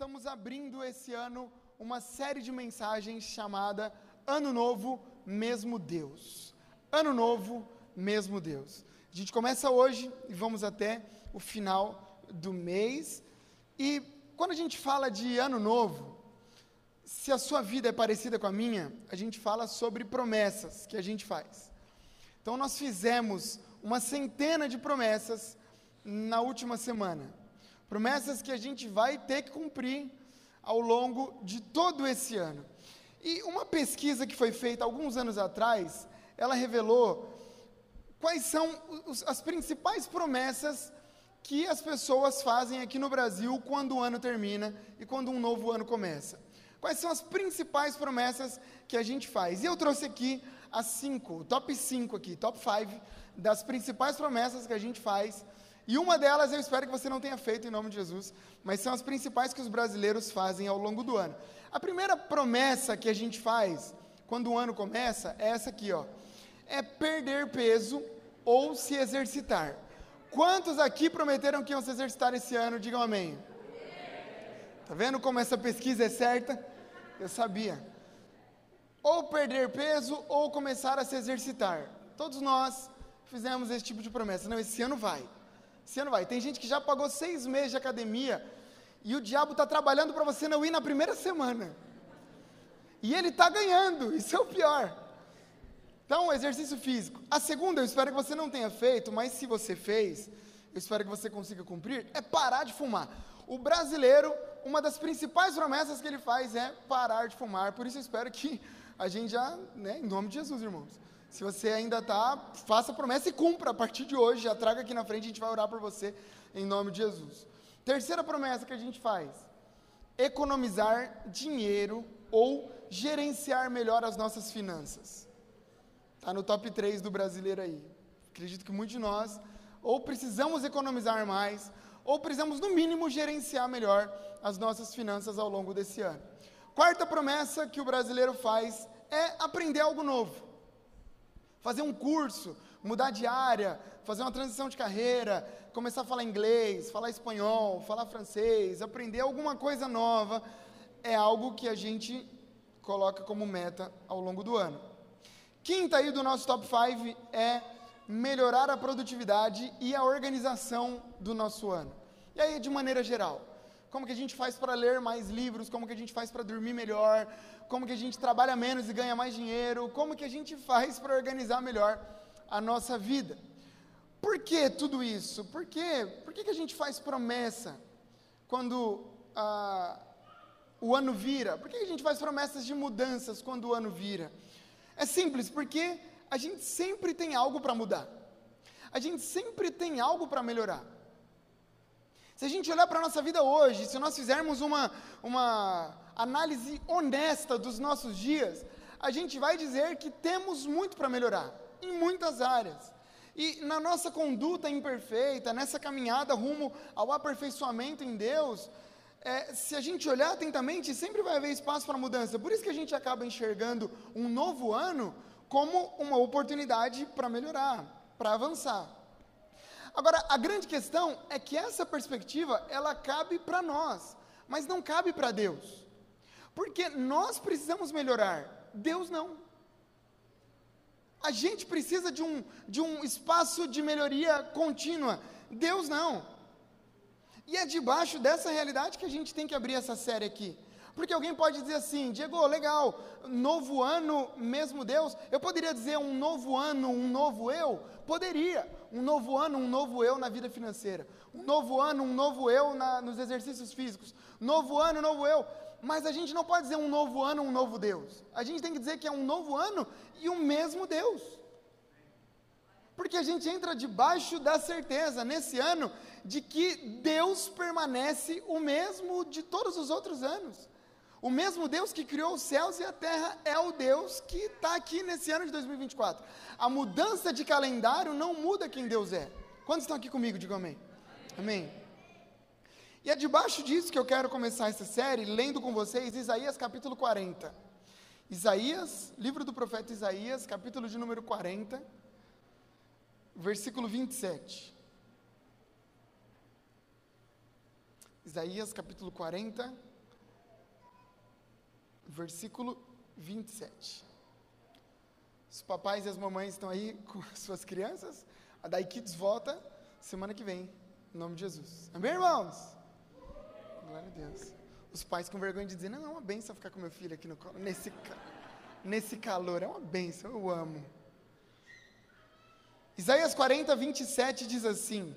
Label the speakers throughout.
Speaker 1: estamos abrindo esse ano uma série de mensagens chamada Ano Novo, Mesmo Deus. Ano Novo, Mesmo Deus. A gente começa hoje e vamos até o final do mês. E quando a gente fala de Ano Novo, se a sua vida é parecida com a minha, a gente fala sobre promessas que a gente faz. Então, nós fizemos uma centena de promessas na última semana. Promessas que a gente vai ter que cumprir ao longo de todo esse ano. E uma pesquisa que foi feita alguns anos atrás, ela revelou quais são os, as principais promessas que as pessoas fazem aqui no Brasil quando o ano termina e quando um novo ano começa. Quais são as principais promessas que a gente faz? E eu trouxe aqui as cinco, top 5 aqui, top 5 das principais promessas que a gente faz e uma delas eu espero que você não tenha feito em nome de Jesus, mas são as principais que os brasileiros fazem ao longo do ano. A primeira promessa que a gente faz quando o ano começa é essa aqui, ó. É perder peso ou se exercitar. Quantos aqui prometeram que iam se exercitar esse ano? Digam amém. Tá vendo como essa pesquisa é certa? Eu sabia. Ou perder peso ou começar a se exercitar. Todos nós fizemos esse tipo de promessa. Não, esse ano vai. Esse ano vai. Tem gente que já pagou seis meses de academia e o diabo está trabalhando para você não ir na primeira semana. E ele está ganhando, isso é o pior. Então, exercício físico. A segunda, eu espero que você não tenha feito, mas se você fez, eu espero que você consiga cumprir, é parar de fumar. O brasileiro, uma das principais promessas que ele faz é parar de fumar. Por isso eu espero que a gente já, né, em nome de Jesus, irmãos, se você ainda está, faça a promessa e cumpra a partir de hoje. Já traga aqui na frente, a gente vai orar por você em nome de Jesus. Terceira promessa que a gente faz: economizar dinheiro ou gerenciar melhor as nossas finanças. Está no top 3 do brasileiro aí. Acredito que muitos de nós ou precisamos economizar mais, ou precisamos, no mínimo, gerenciar melhor as nossas finanças ao longo desse ano. Quarta promessa que o brasileiro faz é aprender algo novo fazer um curso, mudar de área, fazer uma transição de carreira, começar a falar inglês, falar espanhol, falar francês, aprender alguma coisa nova, é algo que a gente coloca como meta ao longo do ano. Quinta aí do nosso top 5 é melhorar a produtividade e a organização do nosso ano. E aí, de maneira geral, como que a gente faz para ler mais livros, como que a gente faz para dormir melhor, como que a gente trabalha menos e ganha mais dinheiro, como que a gente faz para organizar melhor a nossa vida. Por que tudo isso? Por, quê? Por que, que a gente faz promessa quando ah, o ano vira? Por que, que a gente faz promessas de mudanças quando o ano vira? É simples, porque a gente sempre tem algo para mudar. A gente sempre tem algo para melhorar. Se a gente olhar para a nossa vida hoje, se nós fizermos uma, uma análise honesta dos nossos dias, a gente vai dizer que temos muito para melhorar, em muitas áreas. E na nossa conduta imperfeita, nessa caminhada rumo ao aperfeiçoamento em Deus, é, se a gente olhar atentamente, sempre vai haver espaço para mudança. Por isso que a gente acaba enxergando um novo ano como uma oportunidade para melhorar, para avançar. Agora, a grande questão é que essa perspectiva, ela cabe para nós, mas não cabe para Deus. Porque nós precisamos melhorar, Deus não. A gente precisa de um, de um espaço de melhoria contínua, Deus não. E é debaixo dessa realidade que a gente tem que abrir essa série aqui. Porque alguém pode dizer assim, Diego, legal, novo ano, mesmo Deus. Eu poderia dizer um novo ano, um novo eu? Poderia. Um novo ano, um novo eu na vida financeira. Um novo ano, um novo eu na, nos exercícios físicos. Novo ano, novo eu. Mas a gente não pode dizer um novo ano, um novo Deus. A gente tem que dizer que é um novo ano e o mesmo Deus. Porque a gente entra debaixo da certeza, nesse ano, de que Deus permanece o mesmo de todos os outros anos. O mesmo Deus que criou os céus e a terra é o Deus que está aqui nesse ano de 2024. A mudança de calendário não muda quem Deus é. Quantos estão aqui comigo? Digam amém. Amém. E é debaixo disso que eu quero começar essa série, lendo com vocês Isaías capítulo 40. Isaías, livro do profeta Isaías, capítulo de número 40, versículo 27. Isaías capítulo 40, versículo 27. Os papais e as mamães estão aí com suas crianças. A Dai Kids volta semana que vem, em nome de Jesus. Amém, irmãos? Glória a Deus. Os pais com vergonha de dizer, não, é uma benção ficar com meu filho aqui no colo, nesse, nesse calor, é uma benção, eu amo. Isaías 40, 27 diz assim: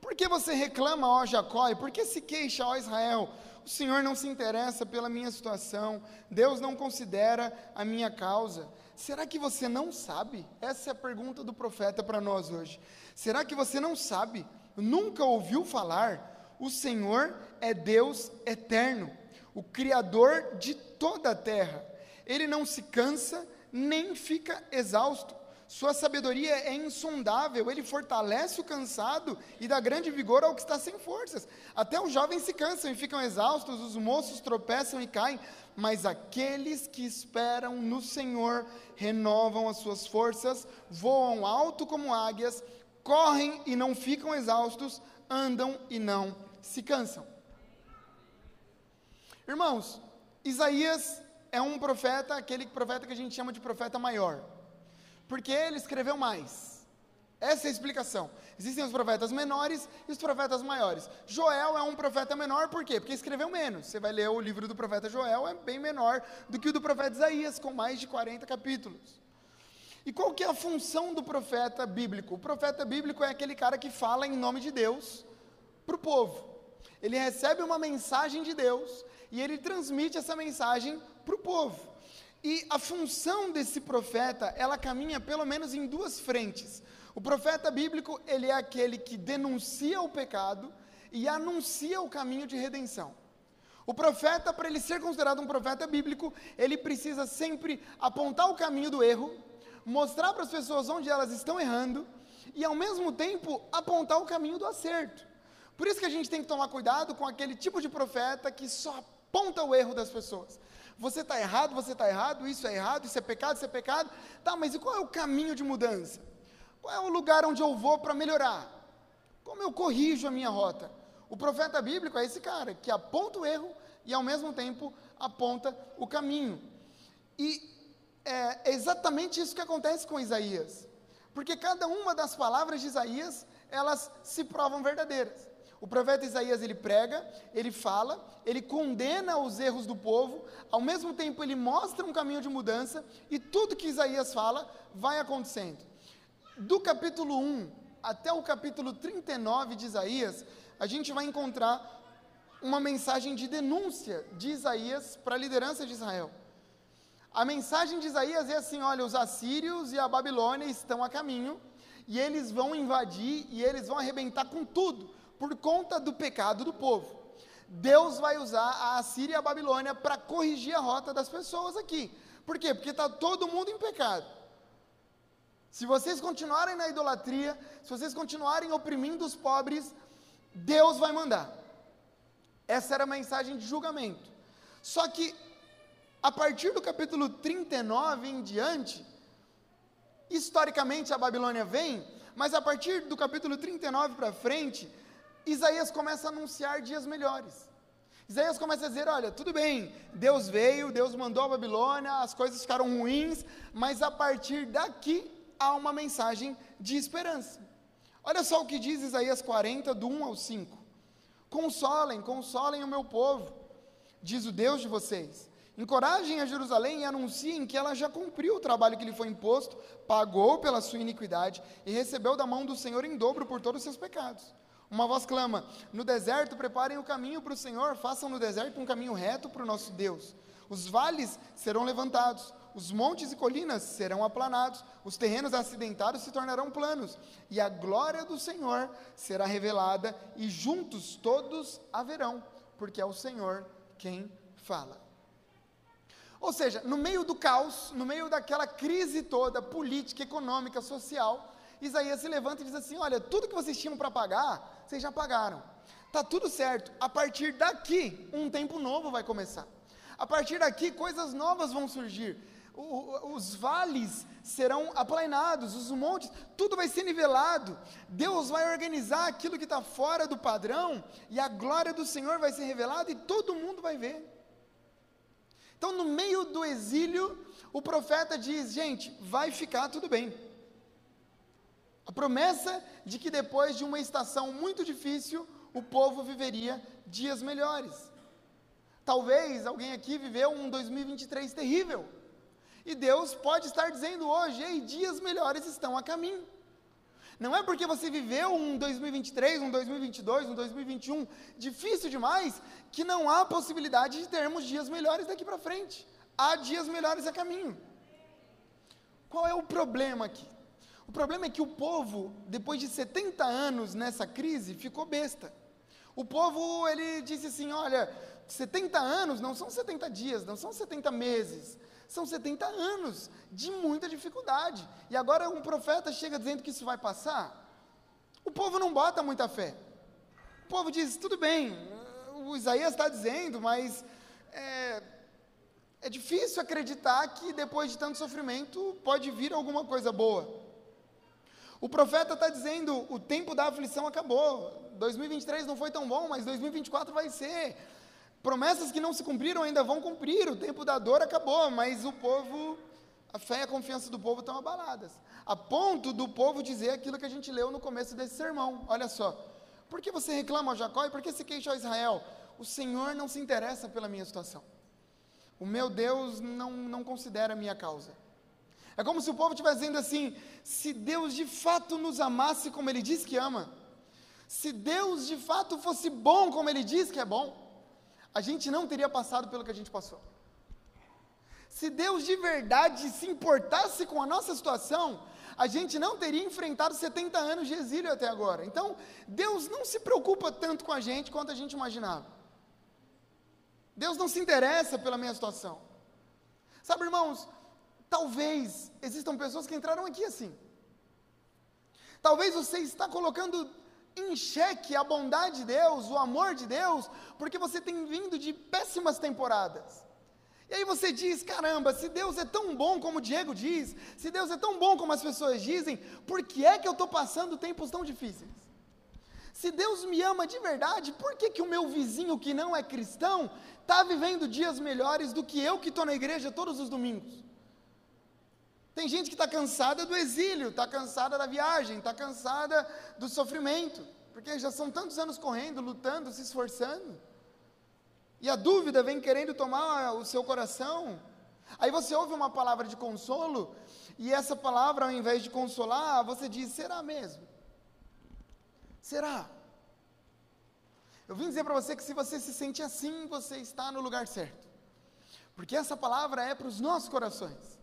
Speaker 1: Por que você reclama, ó Jacó, e por que se queixa, ó Israel? O Senhor não se interessa pela minha situação, Deus não considera a minha causa. Será que você não sabe? Essa é a pergunta do profeta para nós hoje. Será que você não sabe? Nunca ouviu falar? O Senhor é Deus eterno, o Criador de toda a terra. Ele não se cansa nem fica exausto. Sua sabedoria é insondável, ele fortalece o cansado e dá grande vigor ao que está sem forças. Até os jovens se cansam e ficam exaustos, os moços tropeçam e caem, mas aqueles que esperam no Senhor renovam as suas forças, voam alto como águias, correm e não ficam exaustos, andam e não se cansam. Irmãos, Isaías é um profeta, aquele profeta que a gente chama de profeta maior. Porque ele escreveu mais. Essa é a explicação. Existem os profetas menores e os profetas maiores. Joel é um profeta menor, por quê? Porque escreveu menos. Você vai ler o livro do profeta Joel, é bem menor do que o do profeta Isaías, com mais de 40 capítulos. E qual que é a função do profeta bíblico? O profeta bíblico é aquele cara que fala em nome de Deus para o povo. Ele recebe uma mensagem de Deus e ele transmite essa mensagem para o povo. E a função desse profeta, ela caminha pelo menos em duas frentes. O profeta bíblico, ele é aquele que denuncia o pecado e anuncia o caminho de redenção. O profeta, para ele ser considerado um profeta bíblico, ele precisa sempre apontar o caminho do erro, mostrar para as pessoas onde elas estão errando e, ao mesmo tempo, apontar o caminho do acerto. Por isso que a gente tem que tomar cuidado com aquele tipo de profeta que só aponta o erro das pessoas. Você está errado, você está errado, isso é errado, isso é pecado, isso é pecado. Tá, mas e qual é o caminho de mudança? Qual é o lugar onde eu vou para melhorar? Como eu corrijo a minha rota? O profeta bíblico é esse cara que aponta o erro e ao mesmo tempo aponta o caminho. E é exatamente isso que acontece com Isaías. Porque cada uma das palavras de Isaías, elas se provam verdadeiras. O profeta Isaías ele prega, ele fala, ele condena os erros do povo, ao mesmo tempo ele mostra um caminho de mudança e tudo que Isaías fala vai acontecendo. Do capítulo 1 até o capítulo 39 de Isaías, a gente vai encontrar uma mensagem de denúncia de Isaías para a liderança de Israel. A mensagem de Isaías é assim: olha, os assírios e a Babilônia estão a caminho, e eles vão invadir e eles vão arrebentar com tudo por conta do pecado do povo. Deus vai usar a Assíria e a Babilônia para corrigir a rota das pessoas aqui. Por quê? Porque está todo mundo em pecado. Se vocês continuarem na idolatria, se vocês continuarem oprimindo os pobres, Deus vai mandar. Essa era a mensagem de julgamento. Só que, a partir do capítulo 39 em diante, historicamente a Babilônia vem, mas a partir do capítulo 39 para frente, Isaías começa a anunciar dias melhores. Isaías começa a dizer: olha, tudo bem, Deus veio, Deus mandou a Babilônia, as coisas ficaram ruins, mas a partir daqui há uma mensagem de esperança. Olha só o que diz Isaías 40, do 1 ao 5. Consolem, consolem o meu povo, diz o Deus de vocês. Encorajem a Jerusalém e anunciem que ela já cumpriu o trabalho que lhe foi imposto, pagou pela sua iniquidade e recebeu da mão do Senhor em dobro por todos os seus pecados. Uma voz clama: No deserto preparem o caminho para o Senhor, façam no deserto um caminho reto para o nosso Deus. Os vales serão levantados, os montes e colinas serão aplanados, os terrenos acidentados se tornarão planos, e a glória do Senhor será revelada, e juntos todos haverão, porque é o Senhor quem fala. Ou seja, no meio do caos, no meio daquela crise toda, política, econômica, social, Isaías se levanta e diz assim: Olha, tudo que vocês tinham para pagar, vocês já pagaram. Tá tudo certo. A partir daqui, um tempo novo vai começar. A partir daqui, coisas novas vão surgir. O, os vales serão aplainados, os montes, tudo vai ser nivelado. Deus vai organizar aquilo que está fora do padrão, e a glória do Senhor vai ser revelada, e todo mundo vai ver. Então, no meio do exílio, o profeta diz: gente, vai ficar tudo bem. A promessa de que depois de uma estação muito difícil, o povo viveria dias melhores. Talvez alguém aqui viveu um 2023 terrível. E Deus pode estar dizendo hoje: ei, dias melhores estão a caminho. Não é porque você viveu um 2023, um 2022, um 2021 difícil demais, que não há possibilidade de termos dias melhores daqui para frente. Há dias melhores a caminho. Qual é o problema aqui? O problema é que o povo, depois de 70 anos nessa crise, ficou besta. O povo, ele disse assim: olha, 70 anos não são 70 dias, não são 70 meses, são 70 anos de muita dificuldade. E agora um profeta chega dizendo que isso vai passar. O povo não bota muita fé. O povo diz: tudo bem, o Isaías está dizendo, mas é, é difícil acreditar que depois de tanto sofrimento pode vir alguma coisa boa. O profeta está dizendo: o tempo da aflição acabou. 2023 não foi tão bom, mas 2024 vai ser. Promessas que não se cumpriram ainda vão cumprir, o tempo da dor acabou, mas o povo, a fé e a confiança do povo estão abaladas. A ponto do povo dizer aquilo que a gente leu no começo desse sermão. Olha só. Por que você reclama a Jacó e por que se queixa a Israel? O Senhor não se interessa pela minha situação. O meu Deus não, não considera a minha causa. É como se o povo estivesse dizendo assim: se Deus de fato nos amasse como Ele diz que ama, se Deus de fato fosse bom como Ele diz que é bom, a gente não teria passado pelo que a gente passou. Se Deus de verdade se importasse com a nossa situação, a gente não teria enfrentado 70 anos de exílio até agora. Então, Deus não se preocupa tanto com a gente quanto a gente imaginava. Deus não se interessa pela minha situação. Sabe, irmãos, talvez existam pessoas que entraram aqui assim. Talvez você está colocando em xeque a bondade de Deus, o amor de Deus, porque você tem vindo de péssimas temporadas. E aí você diz: caramba, se Deus é tão bom como o Diego diz, se Deus é tão bom como as pessoas dizem, por que é que eu estou passando tempos tão difíceis? Se Deus me ama de verdade, por que, que o meu vizinho que não é cristão está vivendo dias melhores do que eu que estou na igreja todos os domingos? Tem gente que está cansada do exílio, está cansada da viagem, está cansada do sofrimento, porque já são tantos anos correndo, lutando, se esforçando. E a dúvida vem querendo tomar o seu coração. Aí você ouve uma palavra de consolo, e essa palavra, ao invés de consolar, você diz: será mesmo? Será? Eu vim dizer para você que se você se sente assim, você está no lugar certo. Porque essa palavra é para os nossos corações.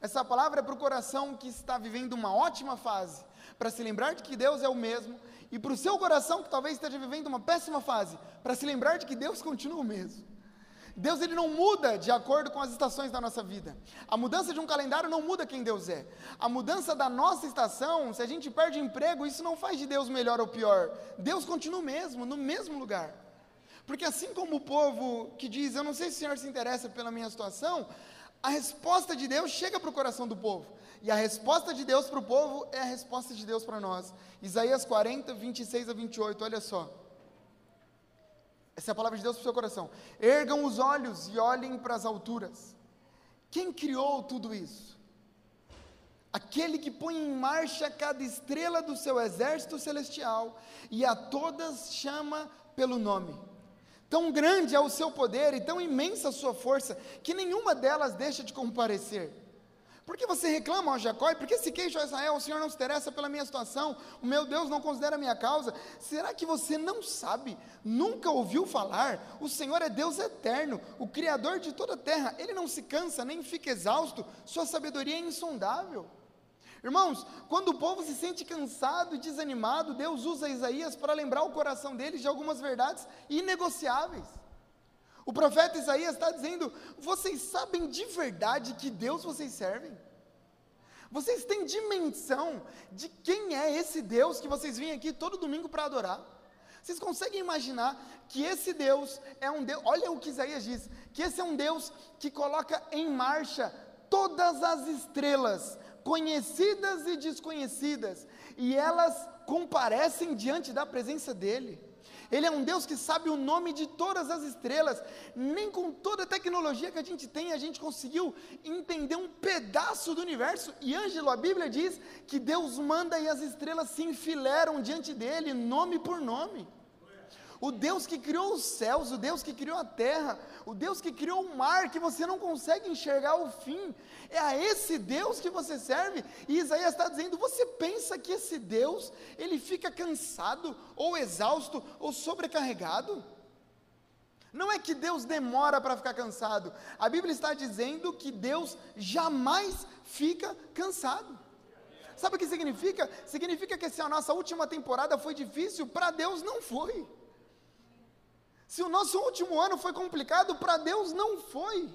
Speaker 1: Essa palavra é para o coração que está vivendo uma ótima fase, para se lembrar de que Deus é o mesmo, e para o seu coração que talvez esteja vivendo uma péssima fase, para se lembrar de que Deus continua o mesmo. Deus ele não muda de acordo com as estações da nossa vida. A mudança de um calendário não muda quem Deus é. A mudança da nossa estação, se a gente perde emprego, isso não faz de Deus melhor ou pior. Deus continua o mesmo, no mesmo lugar. Porque assim como o povo que diz, eu não sei se o Senhor se interessa pela minha situação, a resposta de Deus chega para o coração do povo. E a resposta de Deus para o povo é a resposta de Deus para nós. Isaías 40, 26 a 28, olha só. Essa é a palavra de Deus para o seu coração. Ergam os olhos e olhem para as alturas. Quem criou tudo isso? Aquele que põe em marcha cada estrela do seu exército celestial e a todas chama pelo nome. Tão grande é o seu poder e tão imensa a sua força, que nenhuma delas deixa de comparecer. Por que você reclama, ó Jacó? E por que se queixa, ó Israel? O Senhor não se interessa pela minha situação, o meu Deus não considera a minha causa. Será que você não sabe, nunca ouviu falar? O Senhor é Deus eterno, o Criador de toda a terra. Ele não se cansa nem fica exausto, sua sabedoria é insondável. Irmãos, quando o povo se sente cansado e desanimado, Deus usa Isaías para lembrar o coração deles de algumas verdades inegociáveis. O profeta Isaías está dizendo: vocês sabem de verdade que Deus vocês servem? Vocês têm dimensão de quem é esse Deus que vocês vêm aqui todo domingo para adorar? Vocês conseguem imaginar que esse Deus é um Deus, olha o que Isaías diz, que esse é um Deus que coloca em marcha todas as estrelas conhecidas e desconhecidas, e elas comparecem diante da presença dele. Ele é um Deus que sabe o nome de todas as estrelas. Nem com toda a tecnologia que a gente tem, a gente conseguiu entender um pedaço do universo. E Ângelo, a Bíblia diz que Deus manda e as estrelas se enfileiram diante dele, nome por nome. O Deus que criou os céus, o Deus que criou a terra, o Deus que criou o mar, que você não consegue enxergar o fim, é a esse Deus que você serve. E Isaías está dizendo: você pensa que esse Deus, ele fica cansado, ou exausto, ou sobrecarregado? Não é que Deus demora para ficar cansado, a Bíblia está dizendo que Deus jamais fica cansado. Sabe o que significa? Significa que se a nossa última temporada foi difícil, para Deus não foi. Se o nosso último ano foi complicado, para Deus não foi.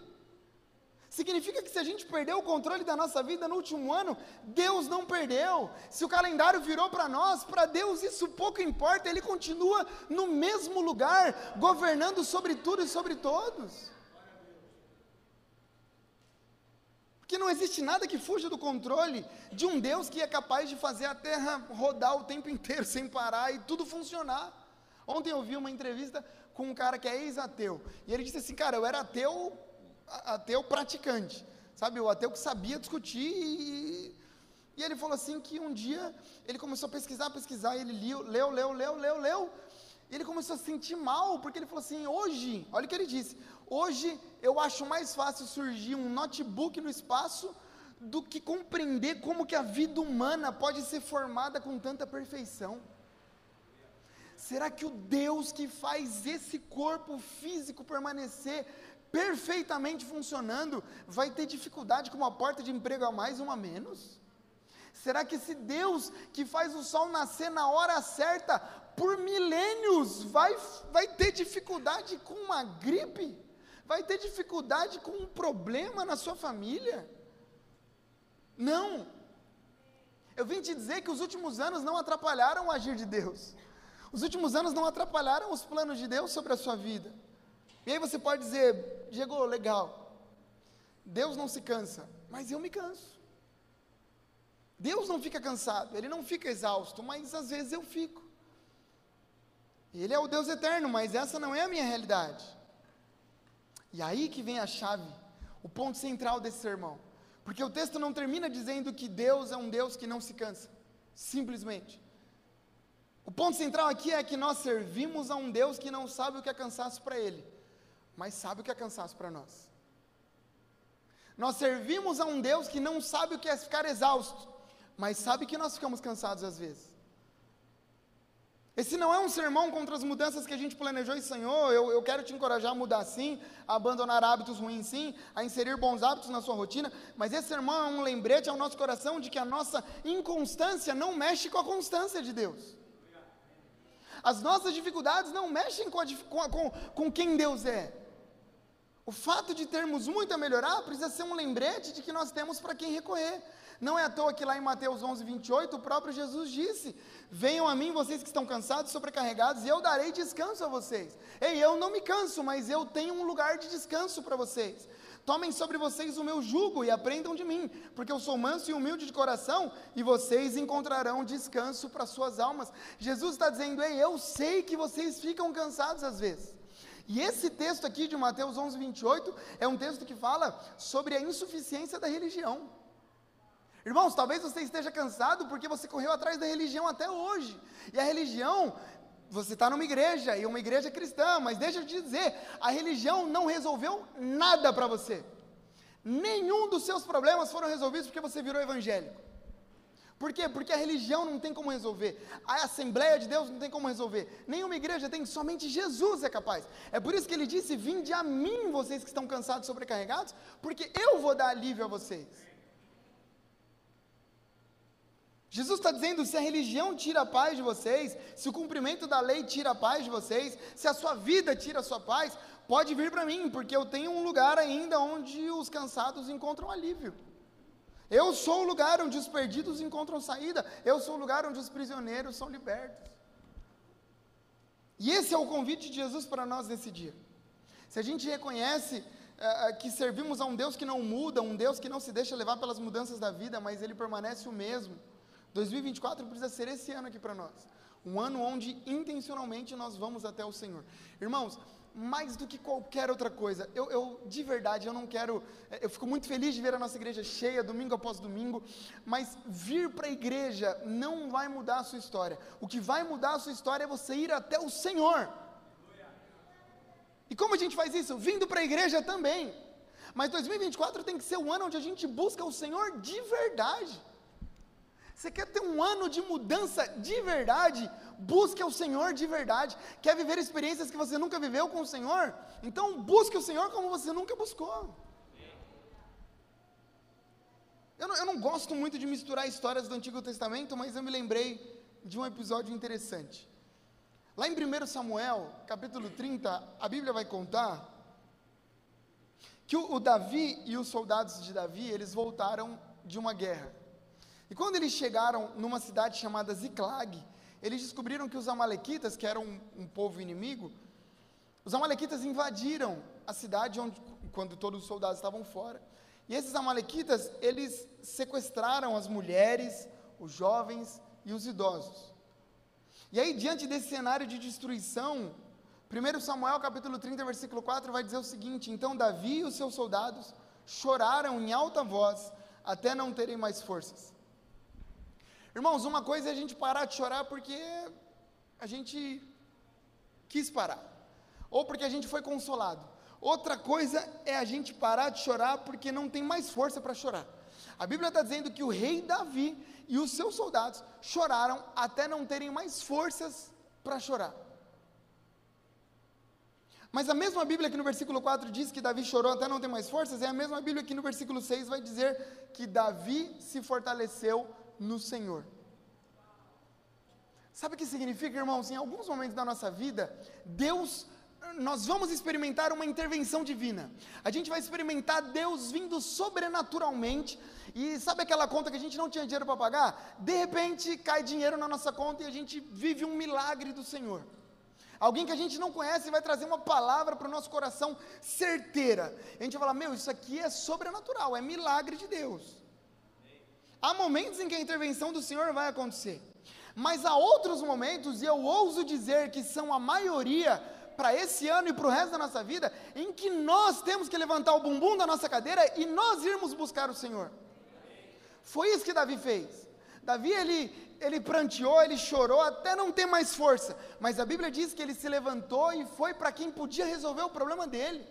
Speaker 1: Significa que se a gente perdeu o controle da nossa vida no último ano, Deus não perdeu. Se o calendário virou para nós, para Deus isso pouco importa, Ele continua no mesmo lugar, governando sobre tudo e sobre todos. Porque não existe nada que fuja do controle de um Deus que é capaz de fazer a terra rodar o tempo inteiro sem parar e tudo funcionar. Ontem eu vi uma entrevista com um cara que é ex-ateu. E ele disse assim, cara, eu era ateu, ateu praticante. Sabe, o ateu que sabia discutir e, e ele falou assim que um dia ele começou a pesquisar, pesquisar, ele leu, leu, leu, leu, leu, leu, e ele começou a se sentir mal, porque ele falou assim, hoje, olha o que ele disse, hoje eu acho mais fácil surgir um notebook no espaço do que compreender como que a vida humana pode ser formada com tanta perfeição. Será que o Deus que faz esse corpo físico permanecer perfeitamente funcionando vai ter dificuldade com uma porta de emprego a mais ou a menos? Será que esse Deus que faz o sol nascer na hora certa por milênios vai, vai ter dificuldade com uma gripe? Vai ter dificuldade com um problema na sua família? Não. Eu vim te dizer que os últimos anos não atrapalharam o agir de Deus. Os últimos anos não atrapalharam os planos de Deus sobre a sua vida. E aí você pode dizer, Diego, legal. Deus não se cansa, mas eu me canso. Deus não fica cansado, ele não fica exausto, mas às vezes eu fico. Ele é o Deus eterno, mas essa não é a minha realidade. E aí que vem a chave, o ponto central desse sermão. Porque o texto não termina dizendo que Deus é um Deus que não se cansa, simplesmente. O ponto central aqui é que nós servimos a um Deus que não sabe o que é cansaço para Ele, mas sabe o que é cansaço para nós. Nós servimos a um Deus que não sabe o que é ficar exausto, mas sabe que nós ficamos cansados às vezes. Esse não é um sermão contra as mudanças que a gente planejou e sonhou. Eu, eu quero te encorajar a mudar sim, a abandonar hábitos ruins sim, a inserir bons hábitos na sua rotina. Mas esse sermão é um lembrete ao nosso coração de que a nossa inconstância não mexe com a constância de Deus. As nossas dificuldades não mexem com, a, com, com quem Deus é. O fato de termos muito a melhorar precisa ser um lembrete de que nós temos para quem recorrer. Não é à toa que lá em Mateus 11, 28, o próprio Jesus disse: Venham a mim vocês que estão cansados sobrecarregados, e eu darei descanso a vocês. Ei, eu não me canso, mas eu tenho um lugar de descanso para vocês. Tomem sobre vocês o meu jugo e aprendam de mim, porque eu sou manso e humilde de coração, e vocês encontrarão descanso para suas almas. Jesus está dizendo: Ei, eu sei que vocês ficam cansados às vezes. E esse texto aqui de Mateus 11, 28 é um texto que fala sobre a insuficiência da religião. Irmãos, talvez você esteja cansado porque você correu atrás da religião até hoje. E a religião você está numa igreja e uma igreja cristã, mas deixa eu te dizer, a religião não resolveu nada para você. Nenhum dos seus problemas foram resolvidos porque você virou evangélico. Por quê? Porque a religião não tem como resolver, a Assembleia de Deus não tem como resolver, nenhuma igreja tem, somente Jesus é capaz. É por isso que ele disse: Vinde a mim, vocês que estão cansados e sobrecarregados, porque eu vou dar alívio a vocês. Jesus está dizendo: se a religião tira a paz de vocês, se o cumprimento da lei tira a paz de vocês, se a sua vida tira a sua paz, pode vir para mim, porque eu tenho um lugar ainda onde os cansados encontram alívio. Eu sou o lugar onde os perdidos encontram saída, eu sou o lugar onde os prisioneiros são libertos. E esse é o convite de Jesus para nós nesse dia. Se a gente reconhece uh, que servimos a um Deus que não muda, um Deus que não se deixa levar pelas mudanças da vida, mas ele permanece o mesmo 2024 precisa ser esse ano aqui para nós. Um ano onde intencionalmente nós vamos até o Senhor. Irmãos, mais do que qualquer outra coisa, eu, eu de verdade eu não quero. Eu fico muito feliz de ver a nossa igreja cheia, domingo após domingo, mas vir para a igreja não vai mudar a sua história. O que vai mudar a sua história é você ir até o Senhor. E como a gente faz isso? Vindo para a igreja também. Mas 2024 tem que ser o ano onde a gente busca o Senhor de verdade. Você quer ter um ano de mudança de verdade? Busque o Senhor de verdade. Quer viver experiências que você nunca viveu com o Senhor? Então busque o Senhor como você nunca buscou. Eu não, eu não gosto muito de misturar histórias do Antigo Testamento, mas eu me lembrei de um episódio interessante. Lá em 1 Samuel, capítulo 30, a Bíblia vai contar que o, o Davi e os soldados de Davi, eles voltaram de uma guerra. E quando eles chegaram numa cidade chamada Ziklag, eles descobriram que os amalequitas, que eram um, um povo inimigo, os amalequitas invadiram a cidade onde, quando todos os soldados estavam fora. E esses amalequitas, eles sequestraram as mulheres, os jovens e os idosos. E aí, diante desse cenário de destruição, 1 Samuel capítulo 30, versículo 4 vai dizer o seguinte: Então Davi e os seus soldados choraram em alta voz até não terem mais forças. Irmãos, uma coisa é a gente parar de chorar porque a gente quis parar, ou porque a gente foi consolado. Outra coisa é a gente parar de chorar porque não tem mais força para chorar. A Bíblia está dizendo que o rei Davi e os seus soldados choraram até não terem mais forças para chorar. Mas a mesma Bíblia que no versículo 4 diz que Davi chorou até não ter mais forças, é a mesma Bíblia que no versículo 6 vai dizer que Davi se fortaleceu no Senhor. Sabe o que significa, irmãos? Em alguns momentos da nossa vida, Deus, nós vamos experimentar uma intervenção divina. A gente vai experimentar Deus vindo sobrenaturalmente. E sabe aquela conta que a gente não tinha dinheiro para pagar? De repente cai dinheiro na nossa conta e a gente vive um milagre do Senhor. Alguém que a gente não conhece vai trazer uma palavra para o nosso coração certeira. A gente vai falar: Meu, isso aqui é sobrenatural, é milagre de Deus. Há momentos em que a intervenção do Senhor vai acontecer, mas há outros momentos, e eu ouso dizer que são a maioria para esse ano e para o resto da nossa vida, em que nós temos que levantar o bumbum da nossa cadeira e nós irmos buscar o Senhor. Foi isso que Davi fez. Davi ele, ele pranteou, ele chorou até não ter mais força, mas a Bíblia diz que ele se levantou e foi para quem podia resolver o problema dele.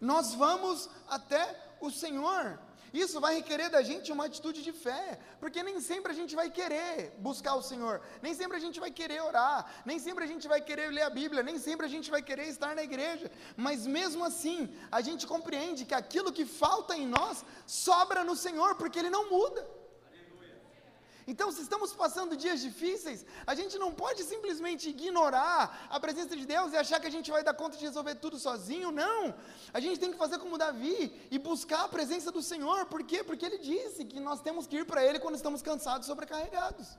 Speaker 1: Nós vamos até o Senhor. Isso vai requerer da gente uma atitude de fé, porque nem sempre a gente vai querer buscar o Senhor, nem sempre a gente vai querer orar, nem sempre a gente vai querer ler a Bíblia, nem sempre a gente vai querer estar na igreja, mas mesmo assim, a gente compreende que aquilo que falta em nós sobra no Senhor, porque Ele não muda. Então, se estamos passando dias difíceis, a gente não pode simplesmente ignorar a presença de Deus e achar que a gente vai dar conta de resolver tudo sozinho, não. A gente tem que fazer como Davi e buscar a presença do Senhor, por quê? Porque ele disse que nós temos que ir para Ele quando estamos cansados, sobrecarregados.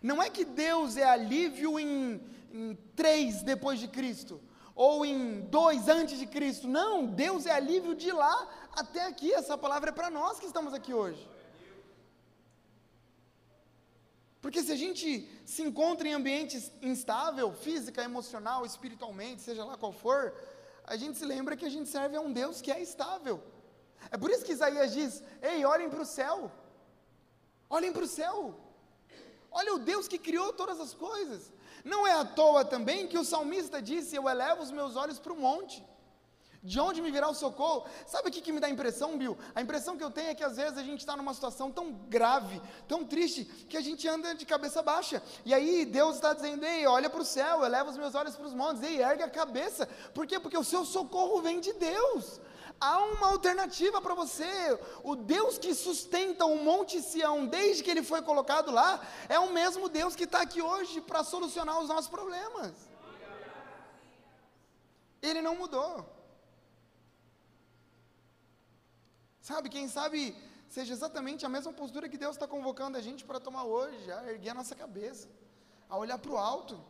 Speaker 1: Não é que Deus é alívio em, em três depois de Cristo, ou em dois antes de Cristo, não, Deus é alívio de lá até aqui, essa palavra é para nós que estamos aqui hoje. Porque se a gente se encontra em ambiente instável, física, emocional, espiritualmente, seja lá qual for, a gente se lembra que a gente serve a um Deus que é estável. É por isso que Isaías diz: Ei, olhem para o céu, olhem para o céu, olha o Deus que criou todas as coisas. Não é à toa também que o salmista disse: Eu elevo os meus olhos para o monte. De onde me virá o socorro? Sabe o que, que me dá impressão, Bill? A impressão que eu tenho é que às vezes a gente está numa situação tão grave, tão triste, que a gente anda de cabeça baixa. E aí Deus está dizendo: Ei, olha para o céu, eleva os meus olhos para os montes, ei, ergue a cabeça. Por quê? Porque o seu socorro vem de Deus. Há uma alternativa para você. O Deus que sustenta o Monte Sião desde que ele foi colocado lá, é o mesmo Deus que está aqui hoje para solucionar os nossos problemas. Ele não mudou. Sabe, quem sabe seja exatamente a mesma postura que Deus está convocando a gente para tomar hoje, a erguer a nossa cabeça, a olhar para o alto.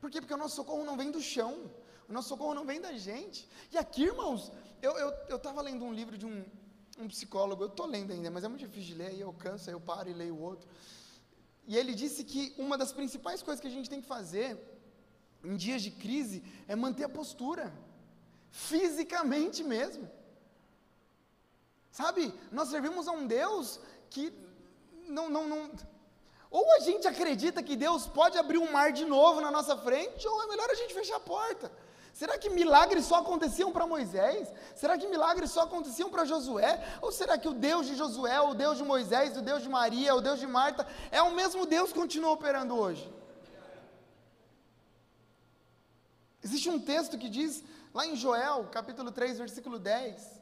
Speaker 1: Por quê? Porque o nosso socorro não vem do chão, o nosso socorro não vem da gente. E aqui, irmãos, eu estava eu, eu lendo um livro de um, um psicólogo, eu estou lendo ainda, mas é muito difícil de ler, aí eu canso, aí eu paro e leio o outro. E ele disse que uma das principais coisas que a gente tem que fazer em dias de crise é manter a postura, fisicamente mesmo. Sabe, nós servimos a um Deus que não, não, não. Ou a gente acredita que Deus pode abrir um mar de novo na nossa frente, ou é melhor a gente fechar a porta. Será que milagres só aconteciam para Moisés? Será que milagres só aconteciam para Josué? Ou será que o Deus de Josué, o Deus de Moisés, o Deus de Maria, o Deus de Marta, é o mesmo Deus que continua operando hoje? Existe um texto que diz, lá em Joel, capítulo 3, versículo 10,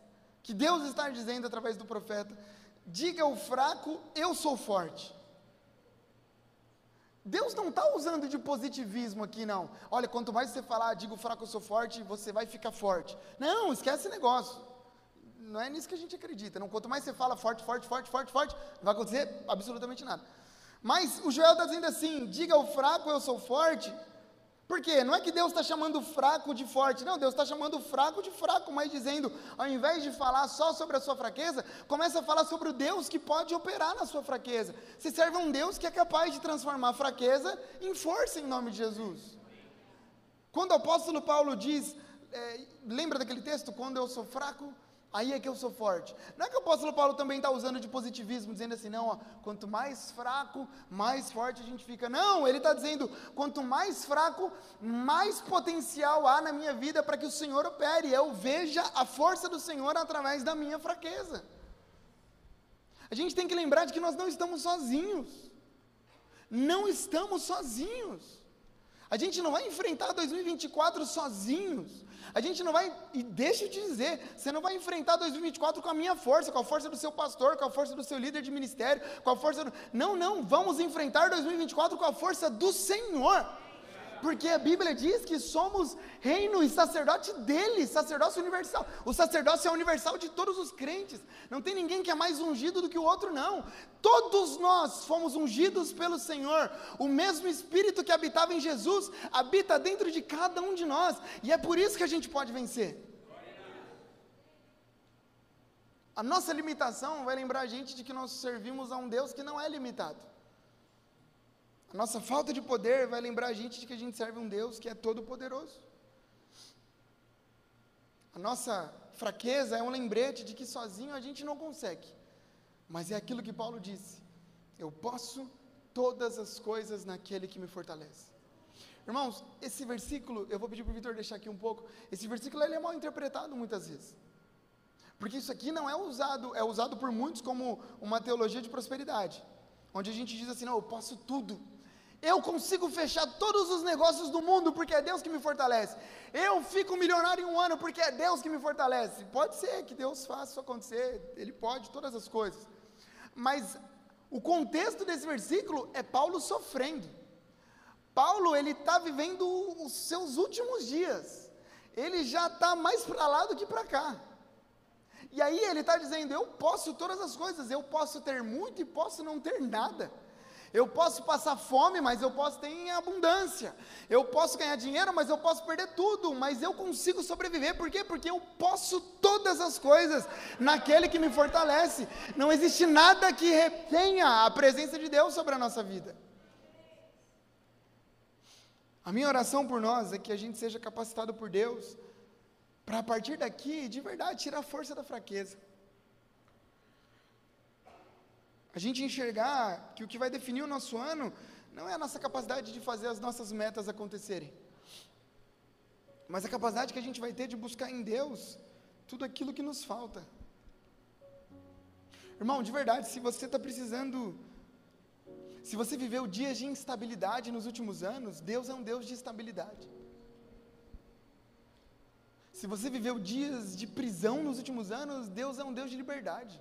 Speaker 1: que Deus está dizendo através do profeta: diga ao fraco, eu sou forte. Deus não está usando de positivismo aqui, não. Olha, quanto mais você falar, digo fraco, eu sou forte, você vai ficar forte. Não, esquece esse negócio. Não é nisso que a gente acredita. Não, quanto mais você fala forte, forte, forte, forte, forte, não vai acontecer absolutamente nada. Mas o Joel está dizendo assim: diga ao fraco, eu sou forte, por quê? Não é que Deus está chamando fraco de forte, não, Deus está chamando fraco de fraco, mas dizendo, ao invés de falar só sobre a sua fraqueza, começa a falar sobre o Deus que pode operar na sua fraqueza. Se serve a um Deus que é capaz de transformar a fraqueza em força em nome de Jesus. Quando o apóstolo Paulo diz, é, lembra daquele texto? Quando eu sou fraco, Aí é que eu sou forte. Não é que o apóstolo Paulo também está usando de positivismo, dizendo assim, não, ó, quanto mais fraco, mais forte a gente fica. Não, ele está dizendo, quanto mais fraco, mais potencial há na minha vida para que o Senhor opere. Eu veja a força do Senhor através da minha fraqueza. A gente tem que lembrar de que nós não estamos sozinhos. Não estamos sozinhos. A gente não vai enfrentar 2024 sozinhos. A gente não vai, e deixa eu te dizer, você não vai enfrentar 2024 com a minha força, com a força do seu pastor, com a força do seu líder de ministério, com a força do. Não, não, vamos enfrentar 2024 com a força do Senhor. Porque a Bíblia diz que somos reino e sacerdote dele, sacerdócio universal. O sacerdócio é universal de todos os crentes. Não tem ninguém que é mais ungido do que o outro, não. Todos nós fomos ungidos pelo Senhor. O mesmo Espírito que habitava em Jesus habita dentro de cada um de nós. E é por isso que a gente pode vencer. A nossa limitação vai lembrar a gente de que nós servimos a um Deus que não é limitado. A nossa falta de poder vai lembrar a gente de que a gente serve um Deus que é todo-poderoso. A nossa fraqueza é um lembrete de que sozinho a gente não consegue. Mas é aquilo que Paulo disse: eu posso todas as coisas naquele que me fortalece. Irmãos, esse versículo, eu vou pedir para o Vitor deixar aqui um pouco. Esse versículo ele é mal interpretado muitas vezes. Porque isso aqui não é usado, é usado por muitos como uma teologia de prosperidade. Onde a gente diz assim, não, eu posso tudo. Eu consigo fechar todos os negócios do mundo porque é Deus que me fortalece. Eu fico milionário em um ano porque é Deus que me fortalece. Pode ser que Deus faça isso acontecer, Ele pode todas as coisas. Mas o contexto desse versículo é Paulo sofrendo. Paulo ele está vivendo os seus últimos dias. Ele já está mais para lá do que para cá. E aí ele está dizendo: eu posso todas as coisas. Eu posso ter muito e posso não ter nada. Eu posso passar fome, mas eu posso ter em abundância. Eu posso ganhar dinheiro, mas eu posso perder tudo. Mas eu consigo sobreviver. Por quê? Porque eu posso todas as coisas naquele que me fortalece. Não existe nada que retenha a presença de Deus sobre a nossa vida. A minha oração por nós é que a gente seja capacitado por Deus para a partir daqui, de verdade, tirar a força da fraqueza. A gente enxergar que o que vai definir o nosso ano não é a nossa capacidade de fazer as nossas metas acontecerem, mas a capacidade que a gente vai ter de buscar em Deus tudo aquilo que nos falta. Irmão, de verdade, se você está precisando, se você viveu dias de instabilidade nos últimos anos, Deus é um Deus de estabilidade. Se você viveu dias de prisão nos últimos anos, Deus é um Deus de liberdade.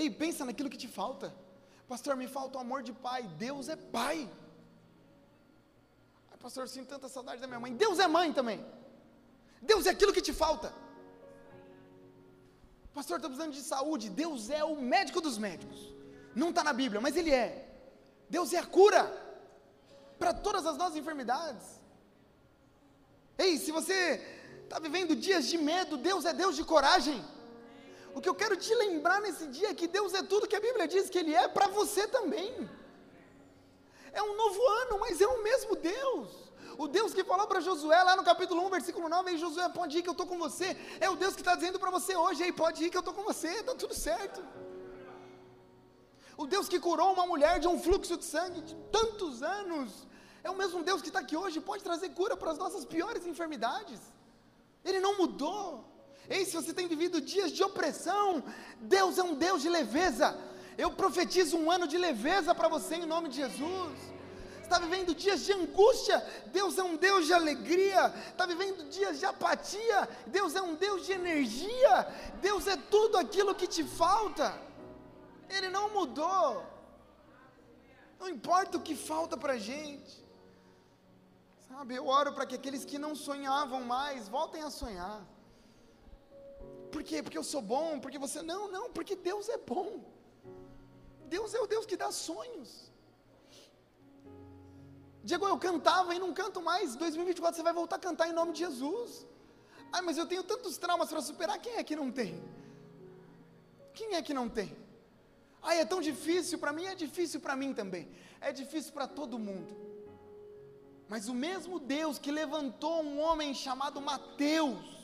Speaker 1: Ei, pensa naquilo que te falta. Pastor, me falta o amor de pai. Deus é pai. Ai, pastor, eu sinto tanta saudade da minha mãe. Deus é mãe também. Deus é aquilo que te falta. Pastor, estou precisando de saúde. Deus é o médico dos médicos. Não está na Bíblia, mas Ele é. Deus é a cura para todas as nossas enfermidades. Ei, se você está vivendo dias de medo, Deus é Deus de coragem. O que eu quero te lembrar nesse dia é que Deus é tudo que a Bíblia diz que Ele é para você também. É um novo ano, mas é o mesmo Deus. O Deus que falou para Josué lá no capítulo 1, versículo 9, aí Josué, pode ir que eu estou com você. É o Deus que está dizendo para você hoje, aí pode ir que eu estou com você, está tudo certo. O Deus que curou uma mulher de um fluxo de sangue de tantos anos, é o mesmo Deus que está aqui hoje, pode trazer cura para as nossas piores enfermidades. Ele não mudou. Ei, se você tem vivido dias de opressão, Deus é um Deus de leveza. Eu profetizo um ano de leveza para você em nome de Jesus. Está vivendo dias de angústia, Deus é um Deus de alegria. Está vivendo dias de apatia, Deus é um Deus de energia. Deus é tudo aquilo que te falta. Ele não mudou. Não importa o que falta para a gente. Sabe, eu oro para que aqueles que não sonhavam mais voltem a sonhar. Por quê? Porque eu sou bom, porque você. Não, não, porque Deus é bom. Deus é o Deus que dá sonhos. Diego, eu cantava e não canto mais. 2024 você vai voltar a cantar em nome de Jesus. Ah, mas eu tenho tantos traumas para superar. Quem é que não tem? Quem é que não tem? Ah, é tão difícil para mim, é difícil para mim também. É difícil para todo mundo. Mas o mesmo Deus que levantou um homem chamado Mateus,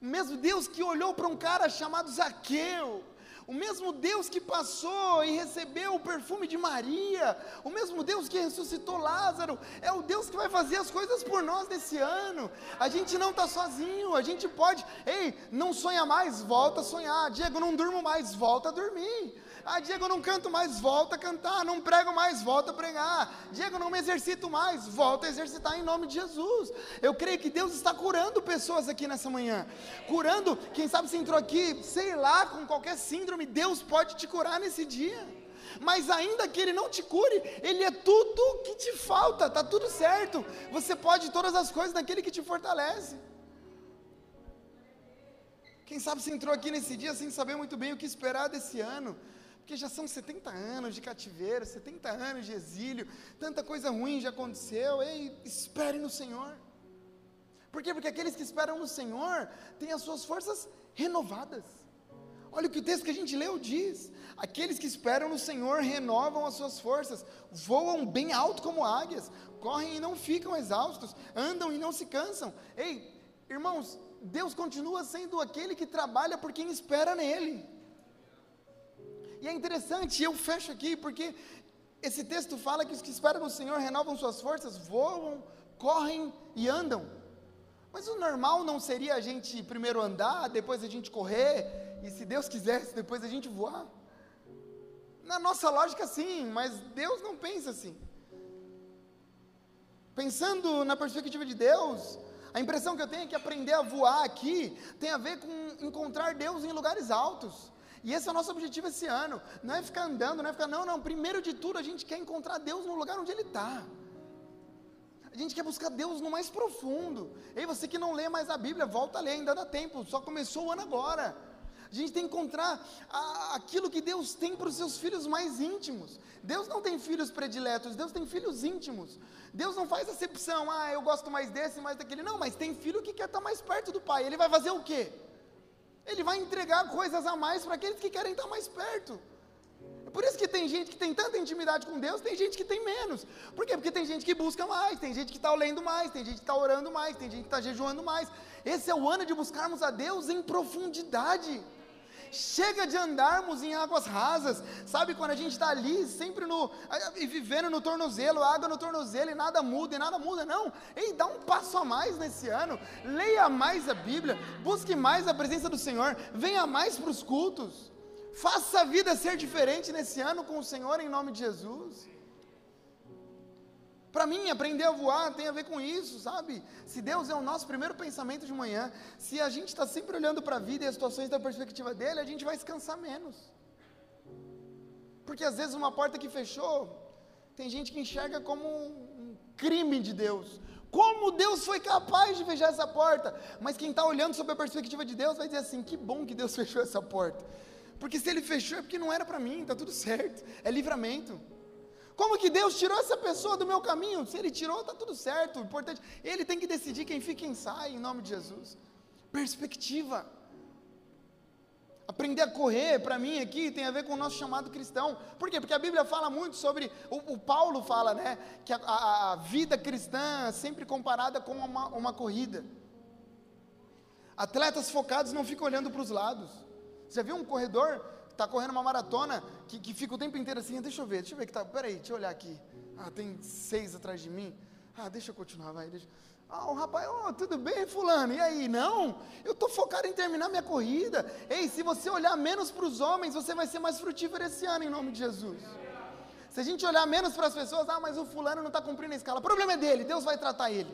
Speaker 1: o mesmo Deus que olhou para um cara chamado Zaqueu, o mesmo Deus que passou e recebeu o perfume de Maria, o mesmo Deus que ressuscitou Lázaro, é o Deus que vai fazer as coisas por nós nesse ano. A gente não está sozinho, a gente pode, ei, não sonha mais, volta a sonhar. Diego, não durmo mais, volta a dormir. Ah, Diego, eu não canto mais, volta a cantar. Não prego mais, volta a pregar. Diego, eu não me exercito mais, volta a exercitar em nome de Jesus. Eu creio que Deus está curando pessoas aqui nessa manhã. Curando, quem sabe você entrou aqui, sei lá, com qualquer síndrome, Deus pode te curar nesse dia. Mas ainda que Ele não te cure, Ele é tudo que te falta, está tudo certo. Você pode todas as coisas naquele que te fortalece. Quem sabe você entrou aqui nesse dia sem saber muito bem o que esperar desse ano porque já são 70 anos de cativeiro, 70 anos de exílio, tanta coisa ruim já aconteceu. Ei, espere no Senhor. Por quê? Porque aqueles que esperam no Senhor têm as suas forças renovadas. Olha o que o texto que a gente leu diz: aqueles que esperam no Senhor renovam as suas forças, voam bem alto como águias, correm e não ficam exaustos, andam e não se cansam. Ei, irmãos, Deus continua sendo aquele que trabalha por quem espera nele. E é interessante, eu fecho aqui, porque esse texto fala que os que esperam no Senhor renovam suas forças, voam, correm e andam. Mas o normal não seria a gente primeiro andar, depois a gente correr, e se Deus quisesse, depois a gente voar? Na nossa lógica, sim, mas Deus não pensa assim. Pensando na perspectiva de Deus, a impressão que eu tenho é que aprender a voar aqui tem a ver com encontrar Deus em lugares altos. E esse é o nosso objetivo esse ano. Não é ficar andando, não é ficar. Não, não. Primeiro de tudo, a gente quer encontrar Deus no lugar onde Ele está. A gente quer buscar Deus no mais profundo. Ei, você que não lê mais a Bíblia, volta a ler, ainda dá tempo. Só começou o ano agora. A gente tem que encontrar a, aquilo que Deus tem para os seus filhos mais íntimos. Deus não tem filhos prediletos, Deus tem filhos íntimos. Deus não faz acepção, ah, eu gosto mais desse, mais daquele. Não, mas tem filho que quer estar mais perto do pai. Ele vai fazer o quê? Ele vai entregar coisas a mais para aqueles que querem estar mais perto. É por isso que tem gente que tem tanta intimidade com Deus, tem gente que tem menos. Por quê? Porque tem gente que busca mais, tem gente que está lendo mais, tem gente que está orando mais, tem gente que está jejuando mais. Esse é o ano de buscarmos a Deus em profundidade. Chega de andarmos em águas rasas, sabe? Quando a gente está ali, sempre no. vivendo no tornozelo, água no tornozelo e nada muda, e nada muda, não. Ei, dá um passo a mais nesse ano, leia mais a Bíblia, busque mais a presença do Senhor, venha mais para os cultos, faça a vida ser diferente nesse ano com o Senhor em nome de Jesus. Para mim, aprender a voar tem a ver com isso, sabe? Se Deus é o nosso primeiro pensamento de manhã, se a gente está sempre olhando para a vida e as situações da perspectiva dele, a gente vai se cansar menos. Porque às vezes uma porta que fechou, tem gente que enxerga como um crime de Deus. Como Deus foi capaz de fechar essa porta? Mas quem está olhando sob a perspectiva de Deus vai dizer assim: que bom que Deus fechou essa porta. Porque se ele fechou é porque não era para mim, está tudo certo, é livramento. Como que Deus tirou essa pessoa do meu caminho? Se Ele tirou, está tudo certo. O importante, Ele tem que decidir quem fica e quem sai, em nome de Jesus. Perspectiva. Aprender a correr, para mim, aqui tem a ver com o nosso chamado cristão. Por quê? Porque a Bíblia fala muito sobre. O, o Paulo fala, né? Que a, a, a, vida cristã é sempre comparada com uma, uma corrida. Atletas focados não ficam olhando para os lados. Você viu um corredor está correndo uma maratona que, que fica o tempo inteiro assim? Deixa eu ver, deixa eu ver que tá. Peraí, deixa eu olhar aqui. Ah, tem seis atrás de mim. Ah, deixa eu continuar, vai. Deixa... Ah, o rapaz, oh, tudo bem, fulano? E aí? Não, eu estou focado em terminar minha corrida. Ei, se você olhar menos para os homens, você vai ser mais frutífero esse ano, em nome de Jesus. Se a gente olhar menos para as pessoas, ah, mas o fulano não está cumprindo a escala. O problema é dele, Deus vai tratar ele.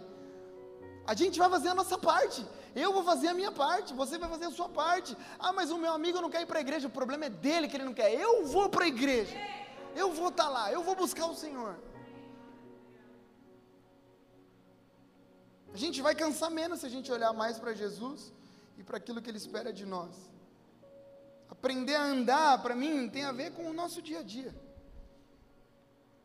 Speaker 1: A gente vai fazer a nossa parte. Eu vou fazer a minha parte, você vai fazer a sua parte. Ah, mas o meu amigo não quer ir para a igreja. O problema é dele que ele não quer. Eu vou para a igreja. Eu vou estar tá lá, eu vou buscar o Senhor. A gente vai cansar menos se a gente olhar mais para Jesus e para aquilo que Ele espera de nós. Aprender a andar, para mim, tem a ver com o nosso dia a dia.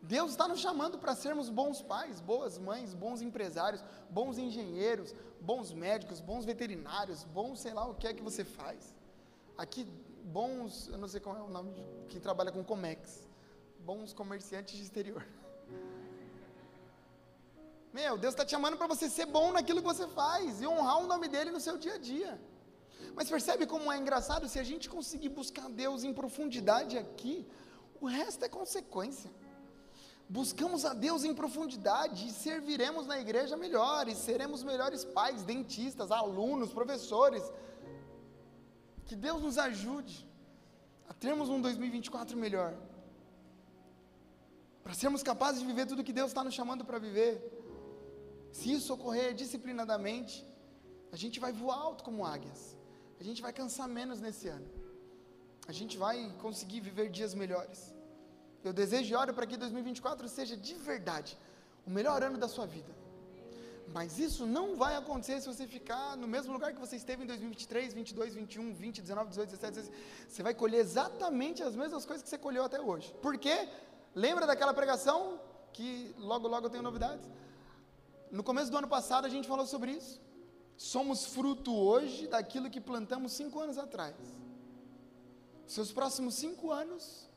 Speaker 1: Deus está nos chamando para sermos bons pais, boas mães, bons empresários, bons engenheiros, bons médicos, bons veterinários, bons sei lá o que é que você faz. Aqui, bons, eu não sei qual é o nome de quem trabalha com Comex, bons comerciantes de exterior. Meu, Deus está te chamando para você ser bom naquilo que você faz e honrar o nome dele no seu dia a dia. Mas percebe como é engraçado? Se a gente conseguir buscar Deus em profundidade aqui, o resto é consequência. Buscamos a Deus em profundidade e serviremos na igreja melhores, seremos melhores pais, dentistas, alunos, professores. Que Deus nos ajude a termos um 2024 melhor. Para sermos capazes de viver tudo que Deus está nos chamando para viver. Se isso ocorrer disciplinadamente, a gente vai voar alto como águias. A gente vai cansar menos nesse ano. A gente vai conseguir viver dias melhores. Eu desejo e oro para que 2024 seja de verdade o melhor ano da sua vida. Mas isso não vai acontecer se você ficar no mesmo lugar que você esteve em 2023, 22, 21, 20, 19, 18, 17, 16. Você vai colher exatamente as mesmas coisas que você colheu até hoje. Por quê? Lembra daquela pregação que logo, logo eu tenho novidades? No começo do ano passado a gente falou sobre isso. Somos fruto hoje daquilo que plantamos cinco anos atrás. Seus próximos cinco anos,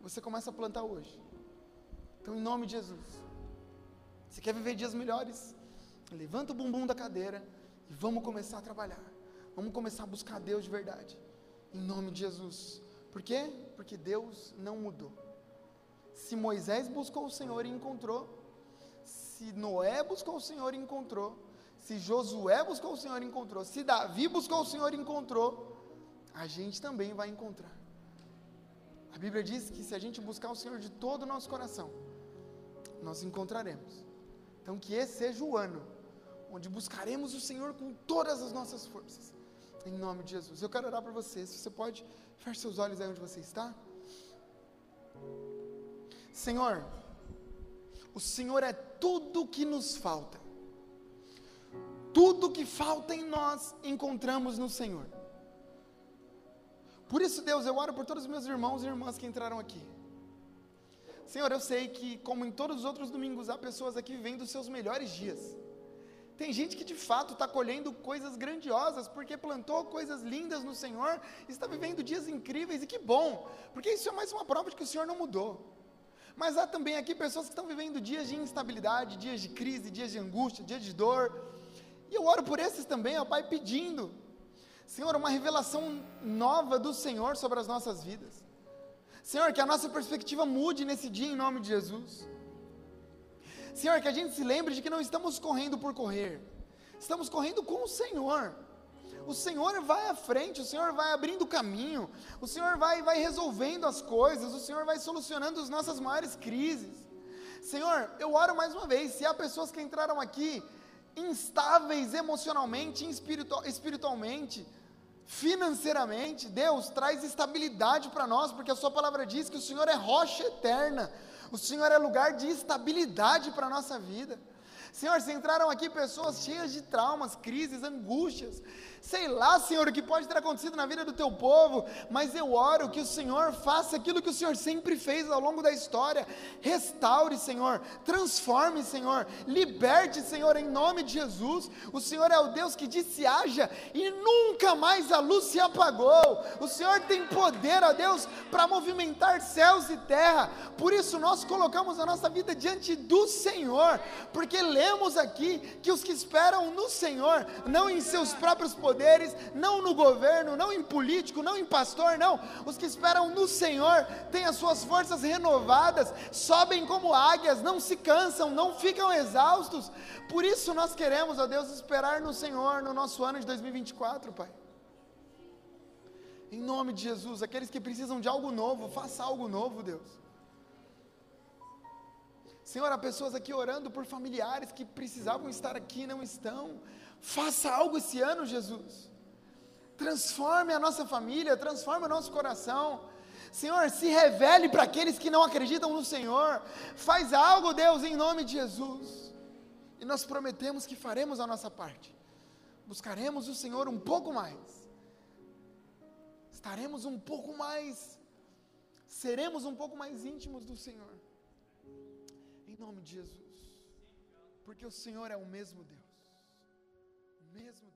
Speaker 1: você começa a plantar hoje. Então, em nome de Jesus, você quer viver dias melhores? Levanta o bumbum da cadeira e vamos começar a trabalhar. Vamos começar a buscar Deus de verdade. Em nome de Jesus. Por quê? Porque Deus não mudou. Se Moisés buscou o Senhor e encontrou, se Noé buscou o Senhor e encontrou, se Josué buscou o Senhor e encontrou, se Davi buscou o Senhor e encontrou, a gente também vai encontrar. A Bíblia diz que se a gente buscar o Senhor de todo o nosso coração, nós encontraremos. Então, que esse seja o ano onde buscaremos o Senhor com todas as nossas forças. Em nome de Jesus. Eu quero orar para você. Se você pode, feche seus olhos aí onde você está. Senhor, o Senhor é tudo que nos falta. Tudo que falta em nós encontramos no Senhor. Por isso, Deus, eu oro por todos os meus irmãos e irmãs que entraram aqui. Senhor, eu sei que, como em todos os outros domingos, há pessoas aqui vivendo os seus melhores dias. Tem gente que de fato está colhendo coisas grandiosas, porque plantou coisas lindas no Senhor, está vivendo dias incríveis, e que bom, porque isso é mais uma prova de que o Senhor não mudou. Mas há também aqui pessoas que estão vivendo dias de instabilidade, dias de crise, dias de angústia, dias de dor. E eu oro por esses também, ó Pai, pedindo, Senhor, uma revelação nova do Senhor sobre as nossas vidas. Senhor, que a nossa perspectiva mude nesse dia em nome de Jesus. Senhor, que a gente se lembre de que não estamos correndo por correr, estamos correndo com o Senhor o Senhor vai à frente, o Senhor vai abrindo o caminho, o Senhor vai, vai resolvendo as coisas, o Senhor vai solucionando as nossas maiores crises. Senhor, eu oro mais uma vez, se há pessoas que entraram aqui instáveis emocionalmente, espiritual, espiritualmente, financeiramente, Deus traz estabilidade para nós, porque a Sua palavra diz que o Senhor é rocha eterna, o Senhor é lugar de estabilidade para a nossa vida. Senhor, se entraram aqui pessoas cheias de traumas, crises, angústias, sei lá, Senhor, o que pode ter acontecido na vida do teu povo, mas eu oro que o Senhor faça aquilo que o Senhor sempre fez ao longo da história. Restaure, Senhor, transforme, Senhor, liberte, Senhor, em nome de Jesus. O Senhor é o Deus que disse haja e nunca mais a luz se apagou. O Senhor tem poder, ó Deus, para movimentar céus e terra. Por isso nós colocamos a nossa vida diante do Senhor, porque lemos aqui que os que esperam no Senhor, não em seus próprios poderes, poderes, não no governo, não em político, não em pastor, não. Os que esperam no Senhor têm as suas forças renovadas, sobem como águias, não se cansam, não ficam exaustos. Por isso nós queremos, ó Deus, esperar no Senhor no nosso ano de 2024, Pai. Em nome de Jesus, aqueles que precisam de algo novo, faça algo novo, Deus. Senhor, há pessoas aqui orando por familiares que precisavam estar aqui e não estão. Faça algo esse ano, Jesus. Transforme a nossa família, transforme o nosso coração. Senhor, se revele para aqueles que não acreditam no Senhor. Faz algo, Deus, em nome de Jesus. E nós prometemos que faremos a nossa parte. Buscaremos o Senhor um pouco mais. Estaremos um pouco mais. Seremos um pouco mais íntimos do Senhor. Em nome de Jesus. Porque o Senhor é o mesmo Deus mesmo